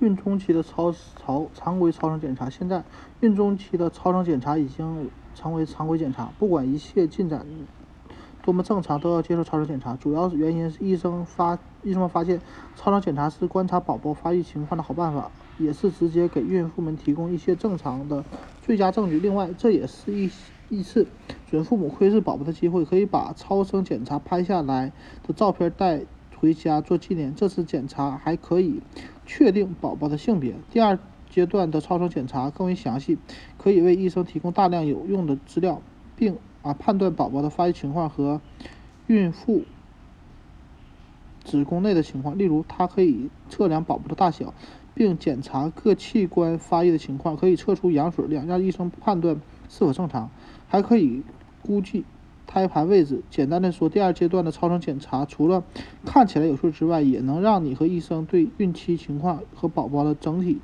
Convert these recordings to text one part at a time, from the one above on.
孕中期的超超常规超声检查，现在孕中期的超声检查已经成为常规检查。不管一切进展多么正常，都要接受超声检查。主要原因是医生发医生们发现，超声检查是观察宝宝发育情况的好办法，也是直接给孕妇们提供一些正常的最佳证据。另外，这也是一一次准父母窥视宝宝的机会，可以把超声检查拍下来的照片带。回家做纪念。这次检查还可以确定宝宝的性别。第二阶段的超声检查更为详细，可以为医生提供大量有用的资料，并啊判断宝宝的发育情况和孕妇子宫内的情况。例如，它可以测量宝宝的大小，并检查各器官发育的情况，可以测出羊水量，让医生判断是否正常，还可以估计。胎盘位置，简单的说，第二阶段的超声检查除了看起来有数之外，也能让你和医生对孕期情况和宝宝的整体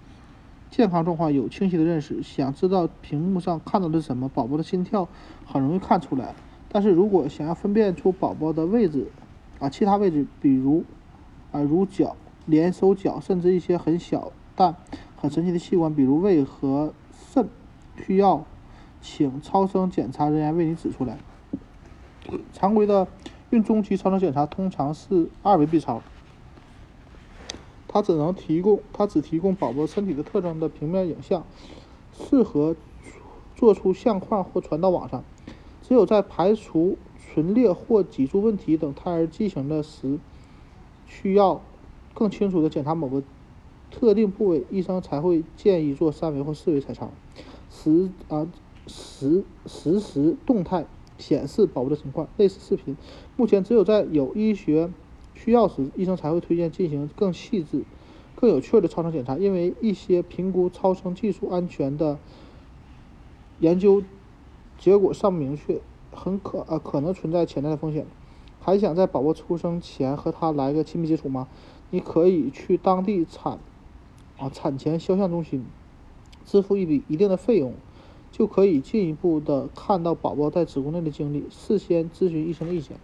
健康状况有清晰的认识。想知道屏幕上看到的是什么？宝宝的心跳很容易看出来，但是如果想要分辨出宝宝的位置啊，其他位置，比如啊如脚、连手脚，甚至一些很小但很神奇的器官，比如胃和肾，需要请超声检查人员为你指出来。常规的孕中期超声检查通常是二维 B 超，它只能提供它只提供宝宝身体的特征的平面影像，适合做出相框或传到网上。只有在排除唇裂或脊柱问题等胎儿畸形的时，需要更清楚的检查某个特定部位，医生才会建议做三维或四维彩超，实啊实实时动态。显示宝宝的情况，类似视频。目前只有在有医学需要时，医生才会推荐进行更细致、更有趣的超声检查。因为一些评估超声技术安全的研究结果尚不明确，很可呃可能存在潜在的风险。还想在宝宝出生前和他来个亲密接触吗？你可以去当地产啊产前肖像中心，支付一笔一定的费用。就可以进一步的看到宝宝在子宫内的经历，事先咨询医生的意见。